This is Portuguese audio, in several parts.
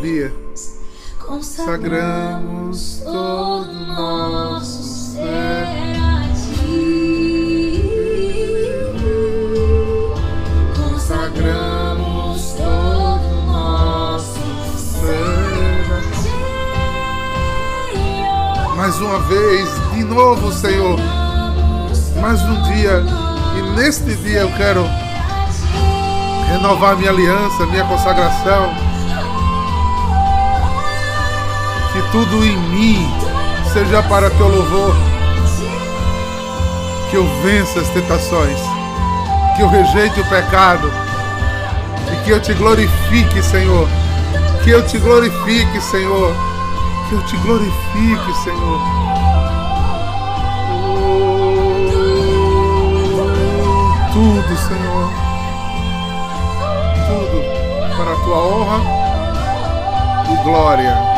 dia consagramos todo nosso ser. Mais uma vez, de novo, Senhor. Mais um dia. E neste dia eu quero renovar minha aliança, minha consagração. Que tudo em mim seja para teu louvor. Que eu vença as tentações. Que eu rejeite o pecado. E que eu te glorifique, Senhor. Que eu te glorifique, Senhor. Que eu te glorifique, Senhor. Oh, tudo, Senhor para a tua honra e glória.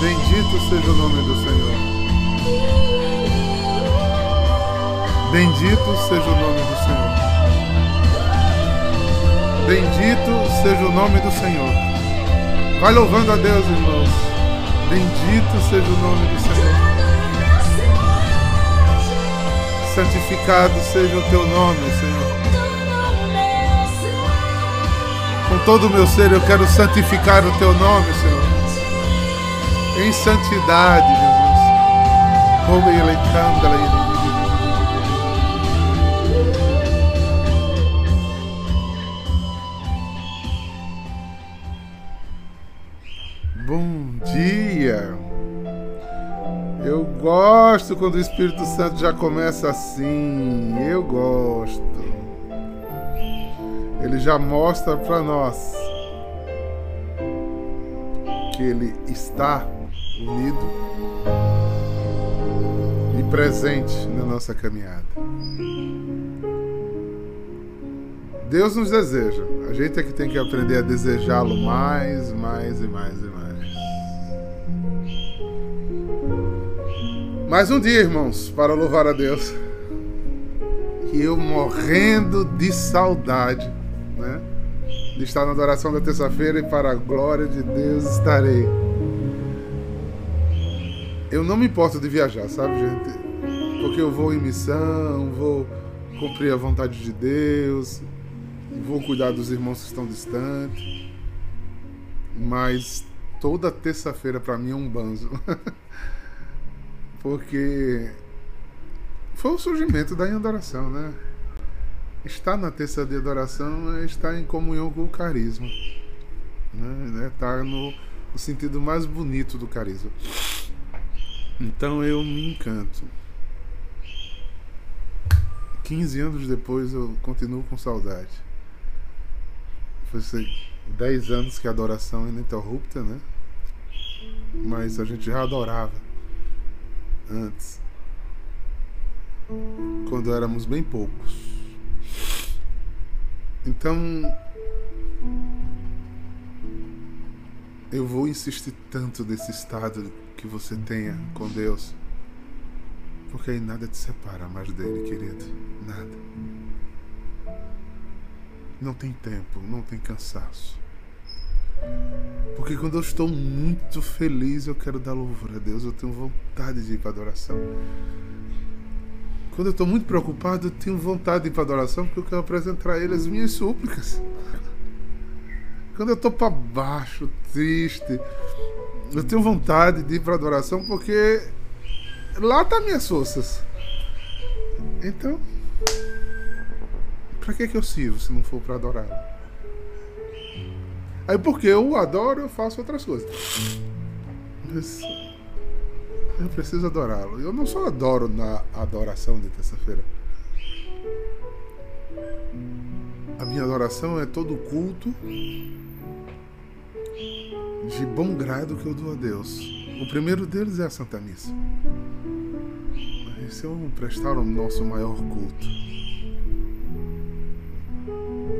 Bendito seja o nome do Senhor. Bendito seja o nome do Senhor. Bendito seja o nome do Senhor. Vai louvando a Deus, irmãos. Bendito seja o nome do Senhor. Santificado seja o teu nome, Senhor. Com todo o meu ser eu quero santificar o teu nome, Senhor. Em santidade, Jesus. Como ele canta, Bom dia. Eu gosto quando o Espírito Santo já começa assim. Eu gosto ele já mostra para nós que ele está unido e presente na nossa caminhada. Deus nos deseja. A gente é que tem que aprender a desejá-lo mais, mais e mais e mais. Mais um dia, irmãos, para louvar a Deus. E eu morrendo de saudade né? De estar na adoração da terça-feira e para a glória de Deus estarei. Eu não me importo de viajar, sabe, gente? Porque eu vou em missão, vou cumprir a vontade de Deus, vou cuidar dos irmãos que estão distantes. Mas toda terça-feira para mim é um banzo. Porque foi o surgimento da adoração, né? Estar na terça de adoração é estar em comunhão com o carisma. Né? É estar no, no sentido mais bonito do carisma. Então eu me encanto. 15 anos depois eu continuo com saudade. Foi 10 anos que a adoração é ininterrupta, né? Mas a gente já adorava antes. Quando éramos bem poucos. Então, eu vou insistir tanto nesse estado que você tenha com Deus, porque aí nada te separa mais dele, querido. Nada. Não tem tempo, não tem cansaço. Porque quando eu estou muito feliz, eu quero dar louvor a Deus, eu tenho vontade de ir para adoração. Quando eu estou muito preocupado, eu tenho vontade de ir para adoração porque eu quero apresentar a Ele as minhas súplicas. Quando eu estou para baixo, triste, eu tenho vontade de ir para adoração porque lá tá minhas forças. Então, para que que eu sirvo se não for para adorá-lo? Aí porque eu adoro, eu faço outras coisas. Mas, eu preciso adorá-lo. Eu não só adoro na adoração de terça-feira. A minha adoração é todo culto de bom grado que eu dou a Deus. O primeiro deles é a Santa Missa. Esse é o prestar o nosso maior culto.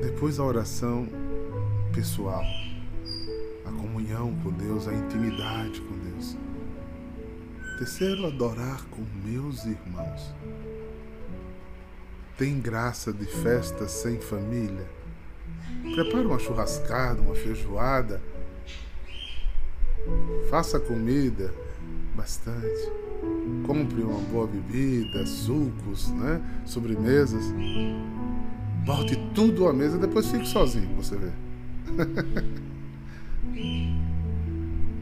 Depois a oração pessoal, a comunhão com Deus, a intimidade com Deus. Terceiro, adorar com meus irmãos. Tem graça de festa sem família? Prepare uma churrascada, uma feijoada. Faça comida bastante. Compre uma boa bebida, sucos, né? sobremesas. Bote tudo à mesa, depois fique sozinho, você vê.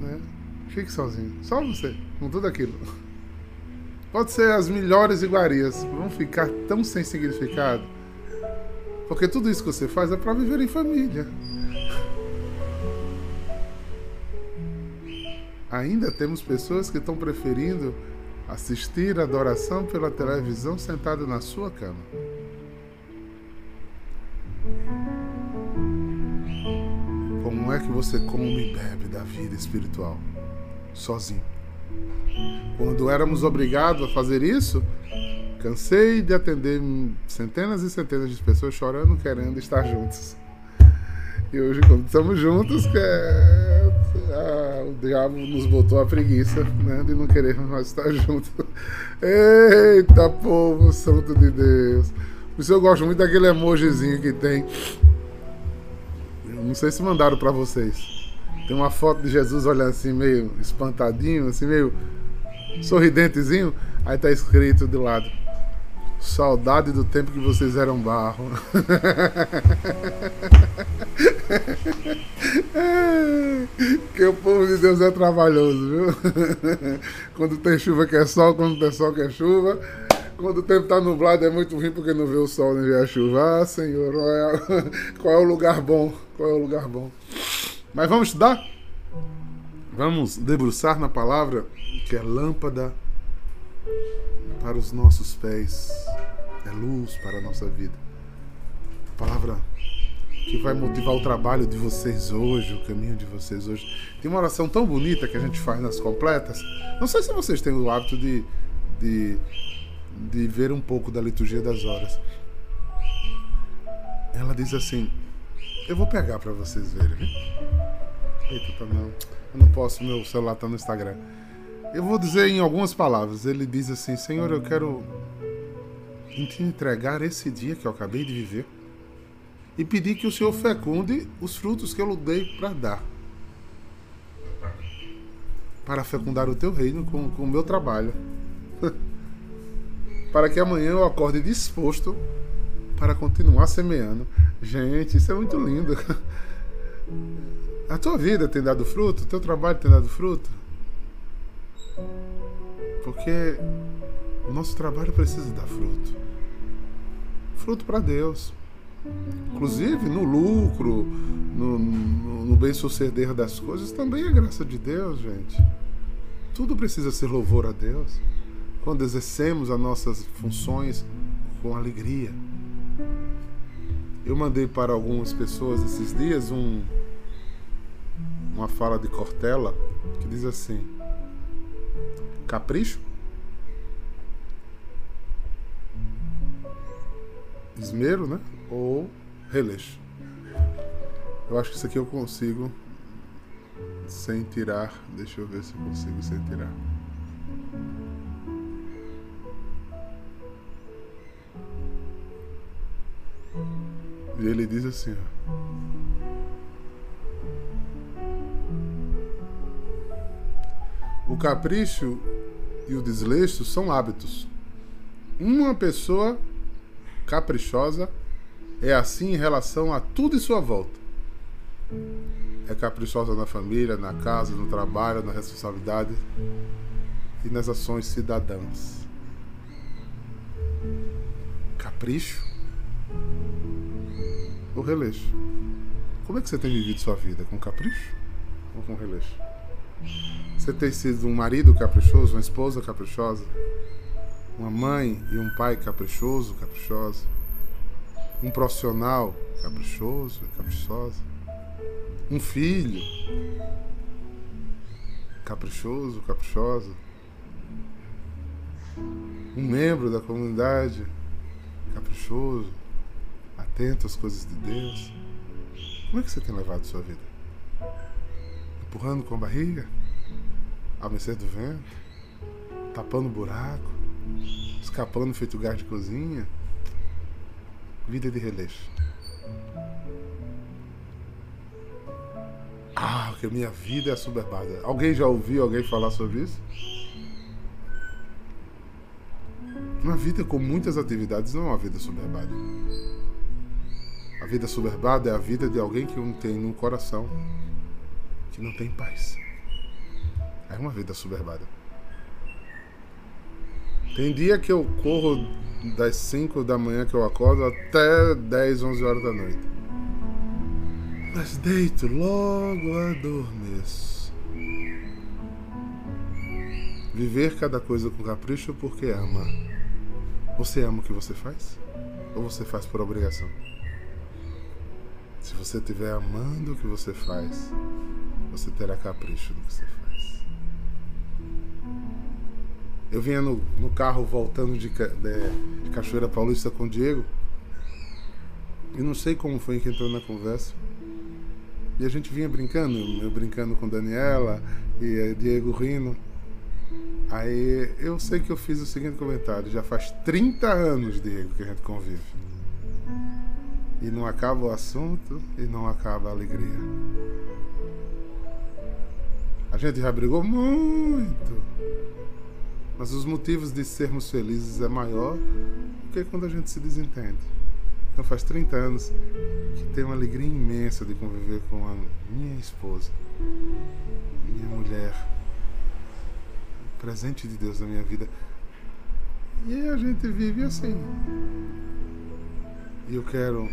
né? Fique sozinho, só você, com tudo aquilo. Pode ser as melhores iguarias, vão ficar tão sem significado. Porque tudo isso que você faz é para viver em família. Ainda temos pessoas que estão preferindo assistir a adoração pela televisão sentado na sua cama. Como é que você come e bebe da vida espiritual? Sozinho. Quando éramos obrigados a fazer isso, cansei de atender centenas e centenas de pessoas chorando, querendo estar juntos. E hoje, quando estamos juntos, que é, ah, o diabo nos botou a preguiça né, de não querer mais estar juntos. Eita, povo santo de Deus. Por isso eu gosto muito daquele emojizinho que tem. Não sei se mandaram para vocês. Tem uma foto de Jesus olhando assim, meio espantadinho, assim, meio sorridentezinho, aí tá escrito do lado: Saudade do tempo que vocês eram barro. que o povo de Deus é trabalhoso, viu? Quando tem chuva que é sol, quando tem sol que é chuva. Quando o tempo tá nublado é muito ruim porque não vê o sol nem vê a chuva. Ah, Senhor, qual é, qual é o lugar bom? Qual é o lugar bom? Mas vamos estudar? Vamos debruçar na palavra que é lâmpada para os nossos pés, é luz para a nossa vida. Palavra que vai motivar o trabalho de vocês hoje, o caminho de vocês hoje. Tem uma oração tão bonita que a gente faz nas completas. Não sei se vocês têm o hábito de, de, de ver um pouco da liturgia das horas. Ela diz assim: Eu vou pegar para vocês verem. Eita, tá não. Eu não posso, meu celular tá no Instagram. Eu vou dizer em algumas palavras. Ele diz assim: Senhor, eu quero te entregar esse dia que eu acabei de viver e pedir que o Senhor fecunde os frutos que eu dei para dar. Para fecundar o teu reino com, com o meu trabalho. para que amanhã eu acorde disposto para continuar semeando. Gente, isso é muito lindo. A tua vida tem dado fruto? O teu trabalho tem dado fruto? Porque o nosso trabalho precisa dar fruto. Fruto para Deus. Inclusive no lucro, no, no, no bem-suceder das coisas, também é graça de Deus, gente. Tudo precisa ser louvor a Deus. Quando exercemos as nossas funções com alegria. Eu mandei para algumas pessoas esses dias um, uma fala de Cortella que diz assim: Capricho? Esmero, né? Ou releixo. Eu acho que isso aqui eu consigo sem tirar. Deixa eu ver se eu consigo sem tirar. E ele diz assim, ó. O capricho e o desleixo são hábitos. Uma pessoa caprichosa é assim em relação a tudo em sua volta. É caprichosa na família, na casa, no trabalho, na responsabilidade e nas ações cidadãs. Capricho ou releixo? Como é que você tem vivido sua vida? Com capricho ou com releixo? Você tem sido um marido caprichoso, uma esposa caprichosa, uma mãe e um pai caprichoso, caprichosa, um profissional caprichoso, caprichosa, um filho caprichoso, caprichosa, um membro da comunidade caprichoso, atento às coisas de Deus. Como é que você tem levado sua vida? Empurrando com a barriga? A mercê do vento? Tapando buraco? Escapando feito gás de cozinha? Vida de releixo. Porque minha vida é assoberbada. Alguém já ouviu alguém falar sobre isso? Uma vida com muitas atividades não é uma vida soberbada. A vida soberbada é a vida de alguém que não tem um coração, que não tem paz. É uma vida soberbada. Tem dia que eu corro das 5 da manhã que eu acordo até 10, 11 horas da noite. Mas deito, logo adormeço. Viver cada coisa com capricho porque ama. Você ama o que você faz? Ou você faz por obrigação? Se você estiver amando o que você faz, você terá capricho no que você faz. Eu vinha no, no carro voltando de, de, de Cachoeira Paulista com o Diego. E não sei como foi que entrou na conversa. E a gente vinha brincando, eu brincando com Daniela e Diego rindo. Aí eu sei que eu fiz o seguinte comentário: já faz 30 anos, Diego, que a gente convive. E não acaba o assunto e não acaba a alegria. A gente já brigou muito. Mas os motivos de sermos felizes é maior do que quando a gente se desentende. Então faz 30 anos que tenho uma alegria imensa de conviver com a minha esposa, minha mulher, presente de Deus na minha vida. E a gente vive assim. E eu quero,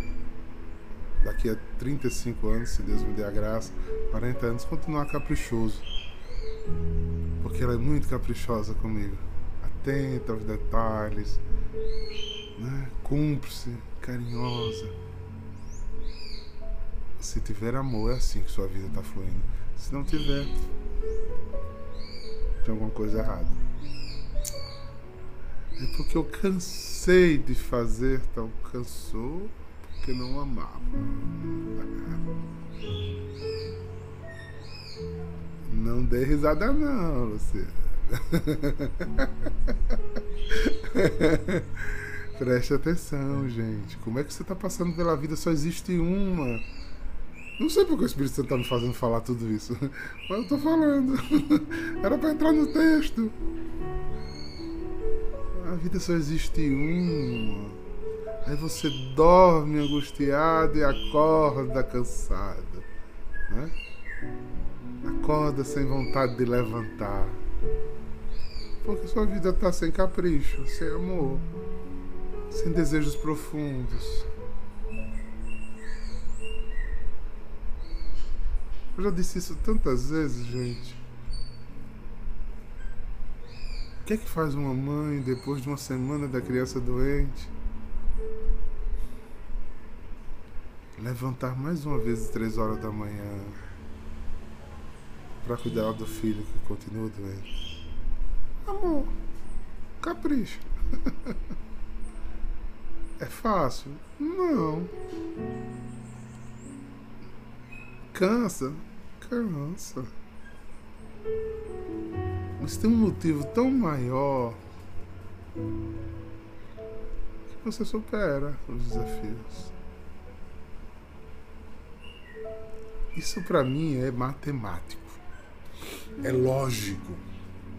daqui a 35 anos, se Deus me der a graça, 40 anos, continuar caprichoso. Porque ela é muito caprichosa comigo. Atenta aos detalhes, né? cúmplice carinhosa. Se tiver amor, é assim que sua vida está fluindo. Se não tiver, tem alguma coisa errada. É porque eu cansei de fazer tal. Cansou porque não amava. Não dê risada não, Luciana. Preste atenção, gente. Como é que você está passando pela vida? Só existe uma. Não sei porque o Espírito Santo está me fazendo falar tudo isso. Mas eu estou falando. Era para entrar no texto. A vida só existe uma. Aí você dorme angustiado e acorda cansado. Né? Acorda sem vontade de levantar. Porque sua vida está sem capricho, sem amor sem desejos profundos. Eu já disse isso tantas vezes, gente. O que é que faz uma mãe depois de uma semana da criança doente? Levantar mais uma vez às três horas da manhã para cuidar do filho que continua doente. Amor, capricho. É fácil? Não. Cansa? Cansa. Mas tem um motivo tão maior você supera os desafios. Isso para mim é matemático. É lógico.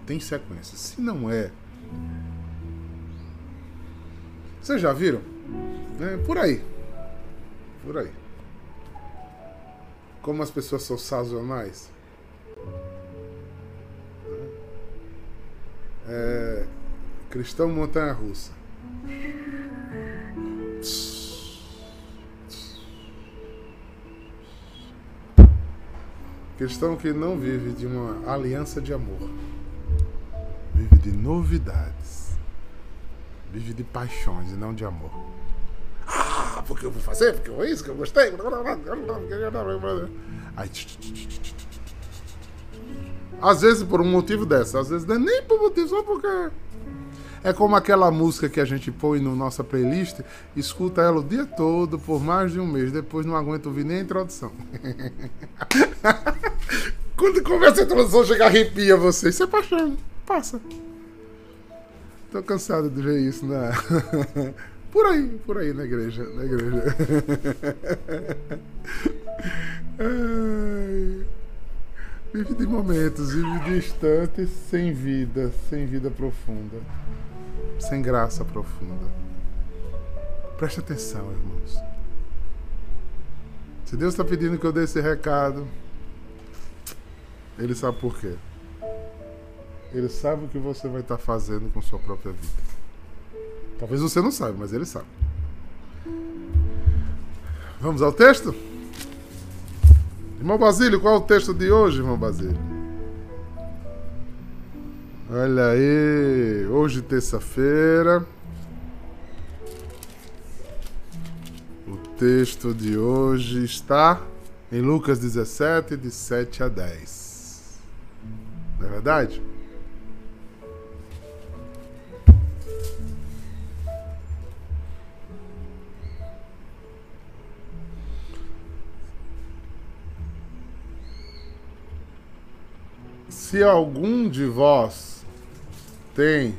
Tem sequência. Se não é, vocês já viram? É, por aí. Por aí. Como as pessoas são sazonais. É, cristão montanha russa. Cristão que não vive de uma aliança de amor. Vive de novidades vive de paixões e não de amor. Ah, porque eu vou fazer, porque eu vou isso, que eu gostei. Aí, às vezes por um motivo dessa, às vezes é nem por motivo, só porque. É como aquela música que a gente põe na no nossa playlist, escuta ela o dia todo, por mais de um mês, depois não aguenta ouvir nem a introdução. Quando começa a introdução, chega arrepia você. Isso é paixão. Passa. Tô cansado de ver isso na. Por aí, por aí na igreja. Na igreja. Vive de momentos, vive de instantes sem vida, sem vida profunda, sem graça profunda. Preste atenção, irmãos. Se Deus está pedindo que eu dê esse recado, Ele sabe por quê. Ele sabe o que você vai estar fazendo com sua própria vida. Talvez você não saiba, mas Ele sabe. Vamos ao texto? Irmão Basílio, qual é o texto de hoje, irmão Basílio? Olha aí, hoje terça-feira. O texto de hoje está em Lucas 17, de 7 a 10. Não é verdade? Se algum de vós tem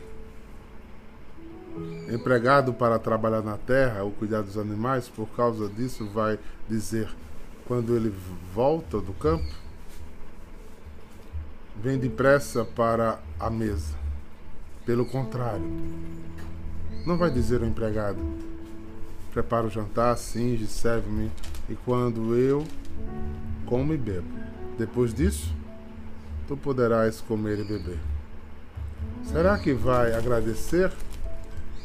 empregado para trabalhar na terra ou cuidar dos animais, por causa disso vai dizer quando ele volta do campo, vem depressa para a mesa. Pelo contrário, não vai dizer ao empregado: prepara o jantar, singe, serve-me, e quando eu como e bebo. Depois disso, tu poderás comer e beber. Será que vai agradecer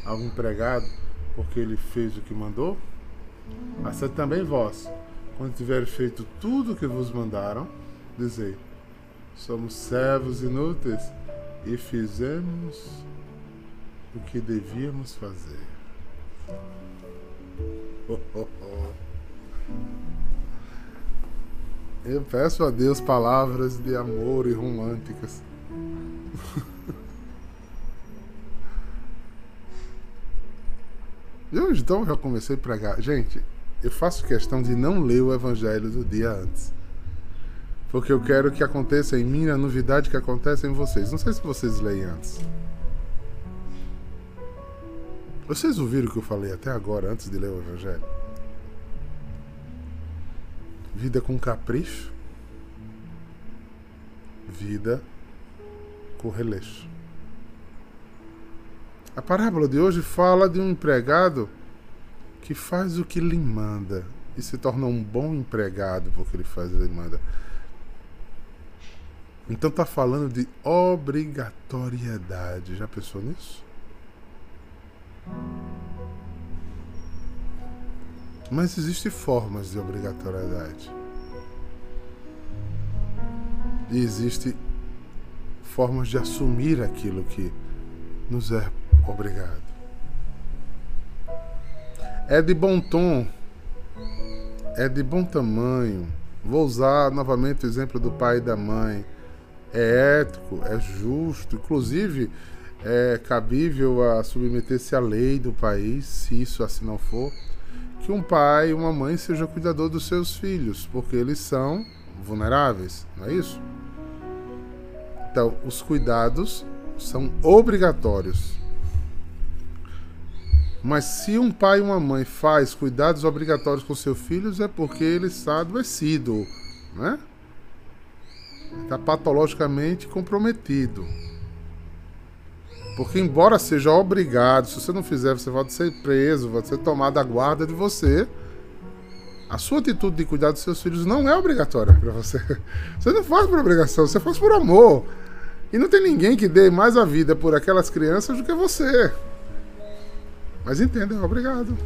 ao empregado porque ele fez o que mandou? Assim também vós, quando tiveres feito tudo o que vos mandaram, dizei: somos servos inúteis e fizemos o que devíamos fazer. Eu peço a Deus palavras de amor e românticas. e hoje então já comecei a pregar. Gente, eu faço questão de não ler o evangelho do dia antes. Porque eu quero que aconteça em mim a novidade que acontece em vocês. Não sei se vocês leem antes. Vocês ouviram o que eu falei até agora, antes de ler o evangelho? Vida com capricho, vida com releixo. A parábola de hoje fala de um empregado que faz o que lhe manda e se torna um bom empregado porque ele faz o que lhe manda. Então está falando de obrigatoriedade. Já pensou nisso? Mas existem formas de obrigatoriedade. E existem formas de assumir aquilo que nos é obrigado. É de bom tom, é de bom tamanho. Vou usar novamente o exemplo do pai e da mãe. É ético, é justo, inclusive é cabível a submeter-se à lei do país, se isso assim não for que um pai e uma mãe seja cuidador dos seus filhos, porque eles são vulneráveis, não é isso? Então, os cuidados são obrigatórios. Mas se um pai e uma mãe faz cuidados obrigatórios com seus filhos é porque ele está adoecido, né? Está patologicamente comprometido. Porque, embora seja obrigado, se você não fizer, você vai ser preso, vai ser tomado a guarda de você. A sua atitude de cuidar dos seus filhos não é obrigatória para você. Você não faz por obrigação, você faz por amor. E não tem ninguém que dê mais a vida por aquelas crianças do que você. Mas entenda, é obrigado.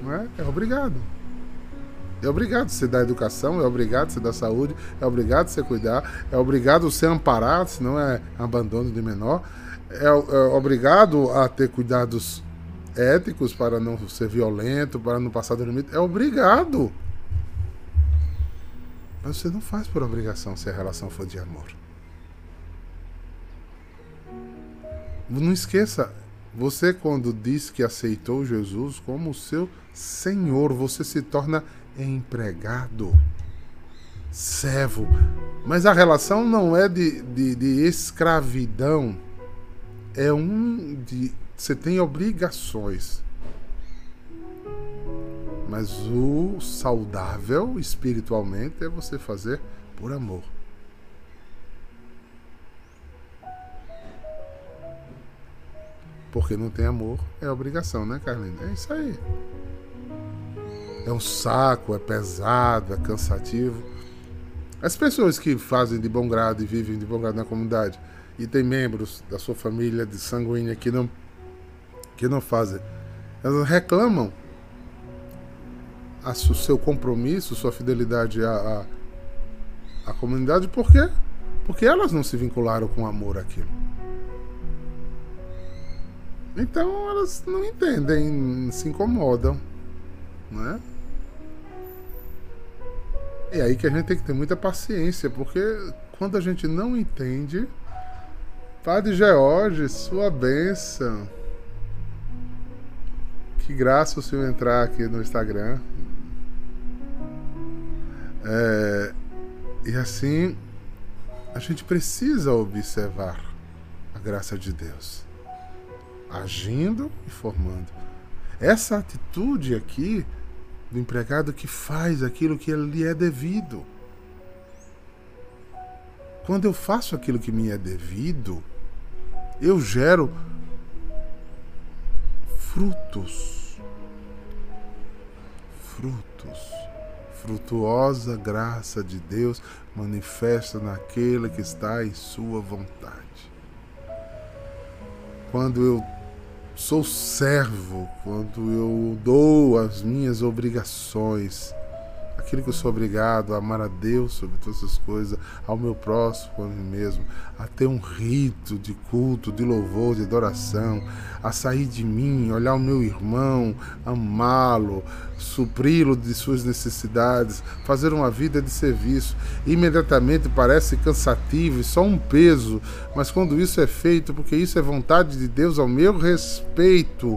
Não é? É obrigado. É obrigado você dar educação, é obrigado você dar saúde, é obrigado você cuidar, é obrigado você amparar, senão é abandono de menor é, é obrigado a ter cuidados éticos para não ser violento, para não passar do limite. É obrigado. Mas você não faz por obrigação se a relação for de amor. Não esqueça, você quando diz que aceitou Jesus como seu Senhor, você se torna empregado, servo. Mas a relação não é de, de, de escravidão é um de. Você tem obrigações. Mas o saudável espiritualmente é você fazer por amor. Porque não tem amor, é obrigação, né, Carlinhos? É isso aí. É um saco, é pesado, é cansativo. As pessoas que fazem de bom grado e vivem de bom grado na comunidade e tem membros da sua família de sanguínea que não que não fazem, elas reclamam o seu compromisso, sua fidelidade à, à, à comunidade, por quê? Porque elas não se vincularam com amor àquilo. Então elas não entendem, se incomodam, não é? Aí que a gente tem que ter muita paciência, porque quando a gente não entende, Padre George, sua bênção. Que graça o senhor entrar aqui no Instagram. É, e assim, a gente precisa observar a graça de Deus agindo e formando. Essa atitude aqui do empregado que faz aquilo que lhe é devido. Quando eu faço aquilo que me é devido, eu gero frutos. Frutos frutuosa graça de Deus manifesta naquele que está em sua vontade. Quando eu sou servo, quando eu dou as minhas obrigações, aquilo que eu sou obrigado a amar a Deus sobre todas as coisas, ao meu próximo, a mim mesmo, a ter um rito de culto, de louvor, de adoração, a sair de mim, olhar o meu irmão, amá-lo, supri-lo de suas necessidades, fazer uma vida de serviço. Imediatamente parece cansativo e só um peso, mas quando isso é feito, porque isso é vontade de Deus ao meu respeito,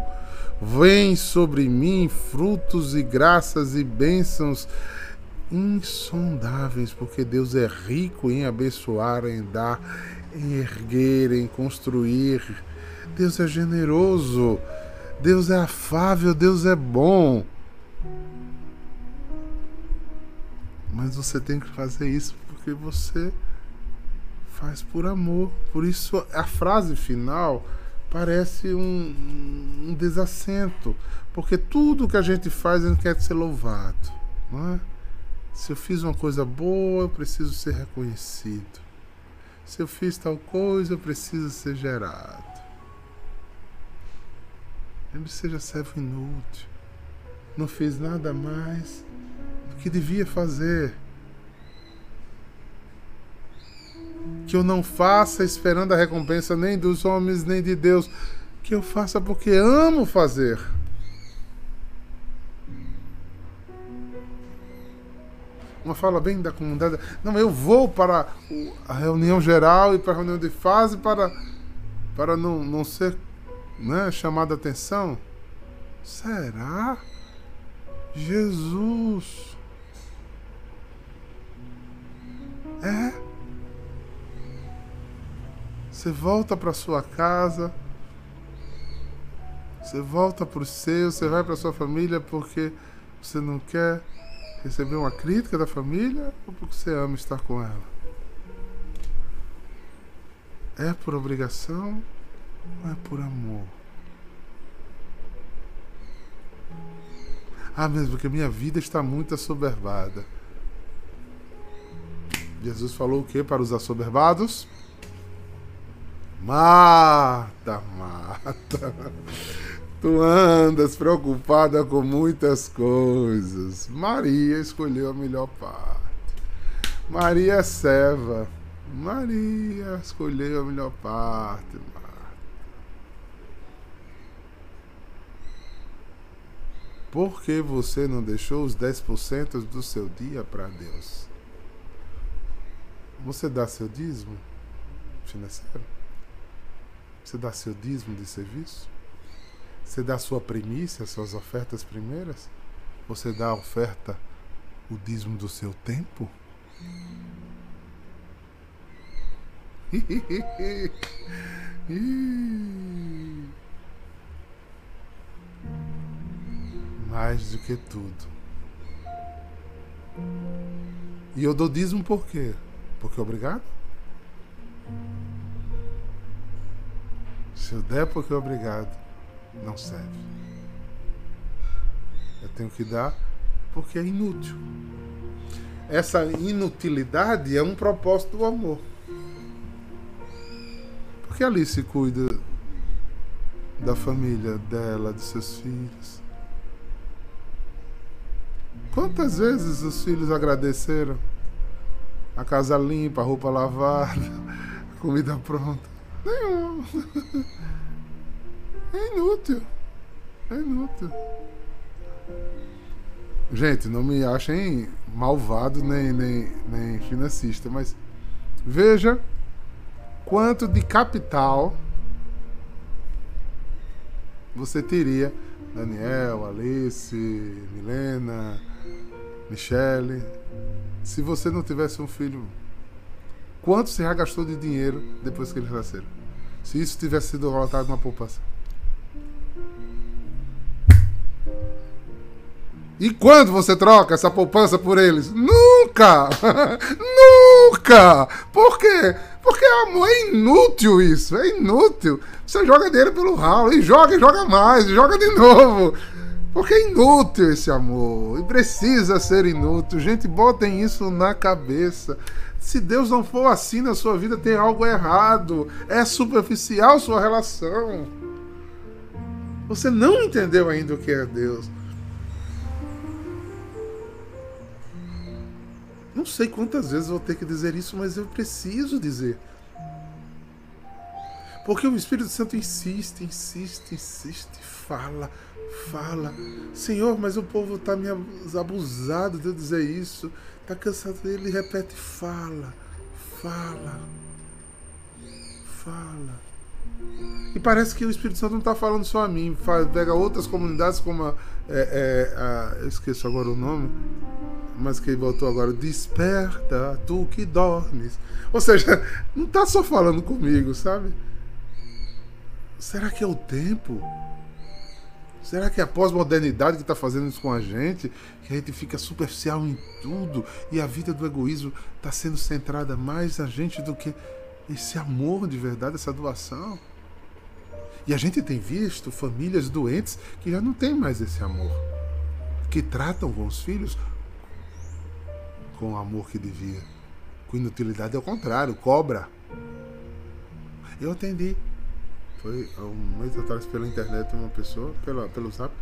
Vem sobre mim frutos e graças e bênçãos insondáveis, porque Deus é rico em abençoar, em dar, em erguer, em construir. Deus é generoso, Deus é afável, Deus é bom. Mas você tem que fazer isso porque você faz por amor. Por isso a frase final parece um, um desassento, porque tudo que a gente faz a gente quer ser louvado, não é? Se eu fiz uma coisa boa, eu preciso ser reconhecido. Se eu fiz tal coisa, eu preciso ser gerado. Não seja servo inútil. Não fiz nada mais do que devia fazer. Que eu não faça esperando a recompensa nem dos homens nem de Deus. Que eu faça porque amo fazer. uma fala bem da comunidade. Não, eu vou para a reunião geral e para a reunião de fase para, para não, não ser né, chamada atenção. Será? Jesus. É. Você volta para sua casa. Você volta para o seu, você vai para sua família porque você não quer receber uma crítica da família ou porque você ama estar com ela? É por obrigação ou é por amor? Ah, mesmo porque minha vida está muito assoberbada. Jesus falou o que para os assoberbados? Mata, mata. Tu andas preocupada com muitas coisas. Maria escolheu a melhor parte. Maria é serva. Maria escolheu a melhor parte. Por que você não deixou os 10% do seu dia para Deus? Você dá seu dízimo financeiro? Você dá seu dízimo de serviço? Você dá sua primícia, suas ofertas primeiras? Você dá a oferta, o dízimo do seu tempo? Mais do que tudo. E eu dou dízimo por quê? Porque obrigado? Se eu der porque é obrigado, não serve. Eu tenho que dar porque é inútil. Essa inutilidade é um propósito do amor. Porque Alice cuida da família dela, de seus filhos. Quantas vezes os filhos agradeceram? A casa limpa, a roupa lavada, a comida pronta. Nenhum. É inútil. É inútil. Gente, não me achem malvado nem, nem, nem financista, mas veja quanto de capital você teria Daniel, Alice, Milena, Michele, se você não tivesse um filho, quanto você já gastou de dinheiro depois que eles nasceram? Se isso tivesse sido voltado numa poupança. E quando você troca essa poupança por eles? Nunca! Nunca! Por quê? Porque amor é inútil isso, é inútil. Você joga dinheiro pelo ralo e joga e joga mais, e joga de novo. Porque é inútil esse amor e precisa ser inútil. Gente, botem isso na cabeça. Se Deus não for assim na sua vida, tem algo errado. É superficial sua relação. Você não entendeu ainda o que é Deus. Não sei quantas vezes vou ter que dizer isso, mas eu preciso dizer. Porque o Espírito Santo insiste, insiste, insiste, fala, fala. Senhor, mas o povo está me abusado de eu dizer isso. Está cansado dele, repete, fala, fala, fala. E parece que o Espírito Santo não está falando só a mim, pega outras comunidades como a, é, é, a, eu esqueço agora o nome, mas que voltou agora, desperta, tu que dormes. Ou seja, não está só falando comigo, sabe? Será que é o tempo? Será que é a pós-modernidade que está fazendo isso com a gente? Que a gente fica superficial em tudo e a vida do egoísmo está sendo centrada mais na gente do que esse amor de verdade, essa doação? E a gente tem visto famílias doentes que já não têm mais esse amor, que tratam com os filhos com o amor que devia. Com inutilidade é o contrário, cobra. Eu atendi. Foi um mês atrás pela internet uma pessoa, pela, pelo zap.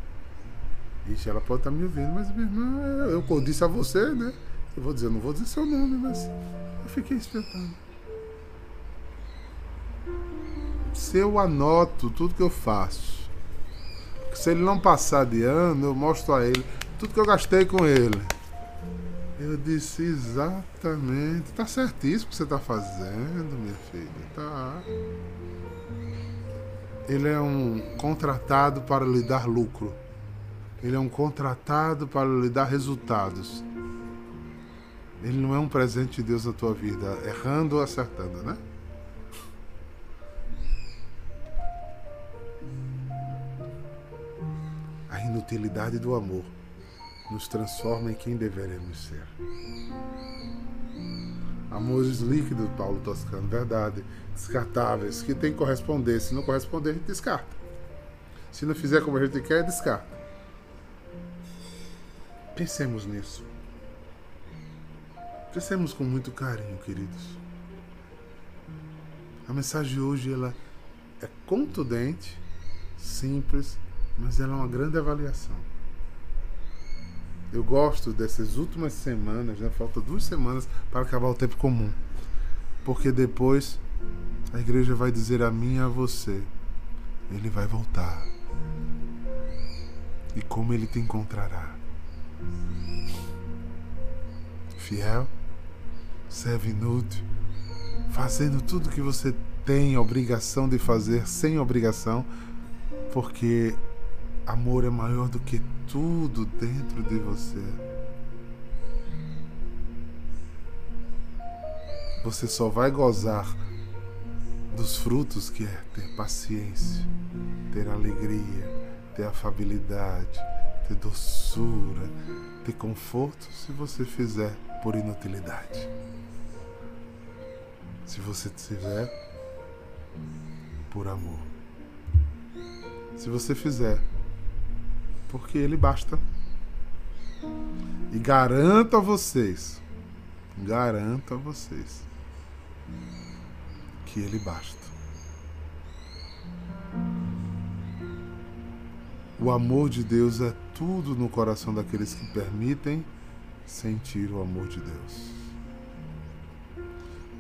Ixi, ela pode estar tá me ouvindo, mas minha irmã, eu, eu disse a você, né? Eu vou dizer, não vou dizer seu nome, mas eu fiquei esperando. Se eu anoto tudo que eu faço, se ele não passar de ano, eu mostro a ele tudo que eu gastei com ele. Eu disse exatamente. Tá certíssimo o que você tá fazendo, minha filha. Tá. Ele é um contratado para lhe dar lucro. Ele é um contratado para lhe dar resultados. Ele não é um presente de Deus na tua vida, errando ou acertando, né? A inutilidade do amor nos transforma em quem deveremos ser. Amores líquidos, Paulo Toscano, verdade, descartáveis, que tem que corresponder. Se não corresponder, a gente descarta. Se não fizer como a gente quer, descarta. Pensemos nisso. Pensemos com muito carinho, queridos. A mensagem de hoje ela é contundente, simples, mas ela é uma grande avaliação. Eu gosto dessas últimas semanas, né? Falta duas semanas para acabar o tempo comum. Porque depois a igreja vai dizer a mim e a você: Ele vai voltar. E como ele te encontrará? Fiel, serve inútil, fazendo tudo que você tem obrigação de fazer sem obrigação, porque amor é maior do que tudo dentro de você. Você só vai gozar dos frutos que é ter paciência, ter alegria, ter afabilidade, ter doçura, ter conforto se você fizer por inutilidade. Se você fizer por amor. se você fizer, porque Ele basta. E garanto a vocês, garanto a vocês, que Ele basta. O amor de Deus é tudo no coração daqueles que permitem sentir o amor de Deus.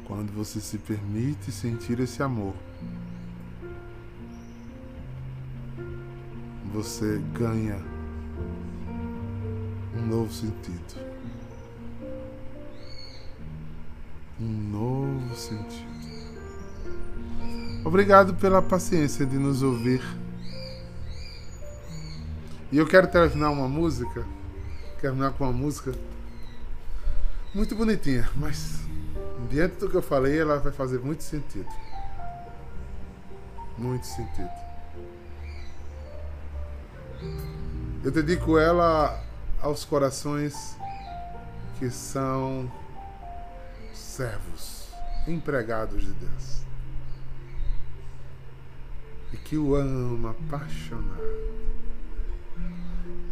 Quando você se permite sentir esse amor, você ganha um novo sentido. Um novo sentido. Obrigado pela paciência de nos ouvir. E eu quero terminar uma música, terminar com uma música muito bonitinha, mas diante do que eu falei, ela vai fazer muito sentido. Muito sentido. Eu dedico ela aos corações que são servos, empregados de Deus. E que o ama apaixonado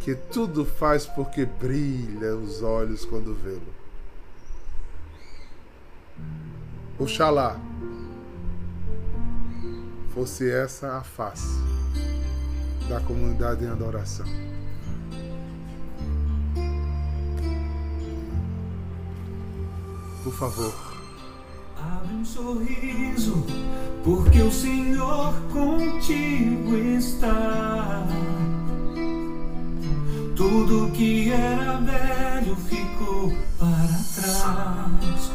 que tudo faz porque brilha os olhos quando vê-lo. Oxalá fosse essa a face da comunidade em adoração. Por favor. Abre um sorriso, porque o Senhor contigo está. Tudo que era velho ficou para trás.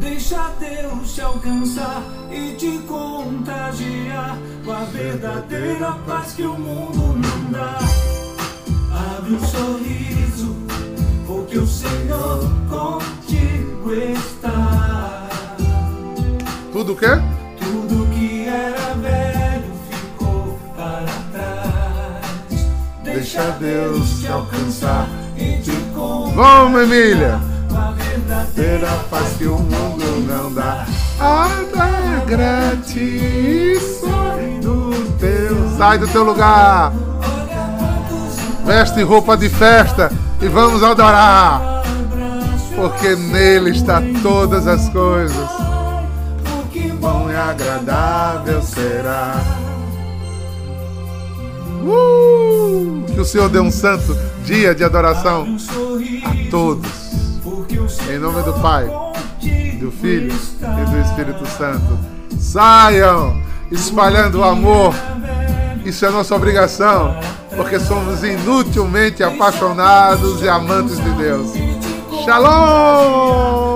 Deixa Deus te alcançar e te contagiar com a verdadeira paz que o mundo não dá. Abre um sorriso, porque o Senhor contigo está. Tudo o quê? Tudo que era velho ficou para trás. Deixa Deus te alcançar e te contagiar. Vamos, Emília! a verdadeira paz que o mundo não dá. Alegra-te, sai do teu, sai do teu lugar. Veste roupa de festa e vamos adorar, porque nele está todas as coisas. Bom e agradável será. Uh! Que o Senhor dê um santo dia de adoração a todos. Em nome do Pai, do Filho e do Espírito Santo. Saiam espalhando o amor. Isso é nossa obrigação, porque somos inutilmente apaixonados e amantes de Deus. Shalom!